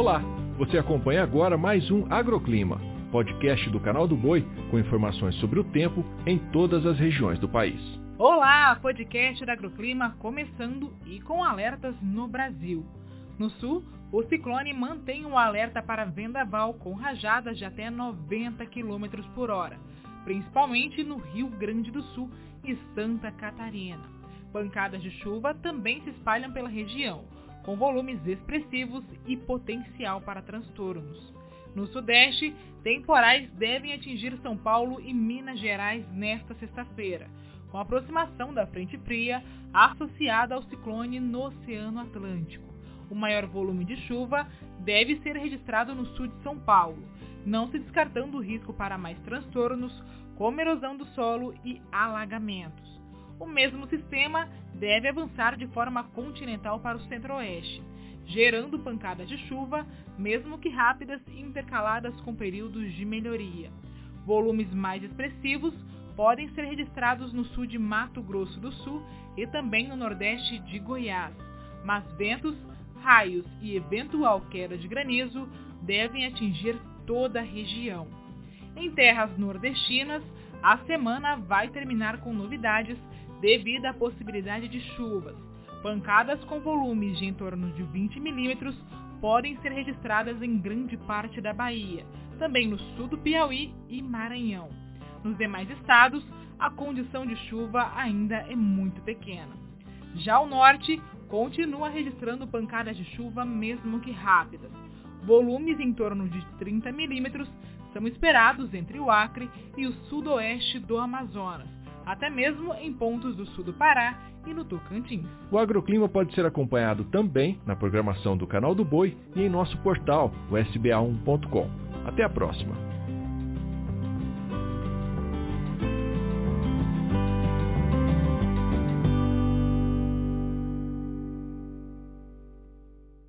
Olá, você acompanha agora mais um Agroclima, podcast do canal do Boi com informações sobre o tempo em todas as regiões do país. Olá, podcast da Agroclima começando e com alertas no Brasil. No sul, o ciclone mantém um alerta para vendaval com rajadas de até 90 km por hora, principalmente no Rio Grande do Sul e Santa Catarina. Pancadas de chuva também se espalham pela região, com volumes expressivos e potencial para transtornos. No Sudeste, temporais devem atingir São Paulo e Minas Gerais nesta sexta-feira, com a aproximação da frente fria associada ao ciclone no Oceano Atlântico. O maior volume de chuva deve ser registrado no sul de São Paulo, não se descartando o risco para mais transtornos, como erosão do solo e alagamentos. O mesmo sistema deve avançar de forma continental para o centro-oeste, gerando pancadas de chuva, mesmo que rápidas e intercaladas com períodos de melhoria. Volumes mais expressivos podem ser registrados no sul de Mato Grosso do Sul e também no nordeste de Goiás, mas ventos, raios e eventual queda de granizo devem atingir toda a região. Em terras nordestinas, a semana vai terminar com novidades devido à possibilidade de chuvas. Pancadas com volumes de em torno de 20 milímetros podem ser registradas em grande parte da Bahia, também no sul do Piauí e Maranhão. Nos demais estados, a condição de chuva ainda é muito pequena. Já o norte continua registrando pancadas de chuva mesmo que rápidas. Volumes em torno de 30 milímetros são esperados entre o Acre e o sudoeste do Amazonas, até mesmo em pontos do sul do Pará e no Tocantins. O agroclima pode ser acompanhado também na programação do Canal do Boi e em nosso portal, o sba1.com. Até a próxima!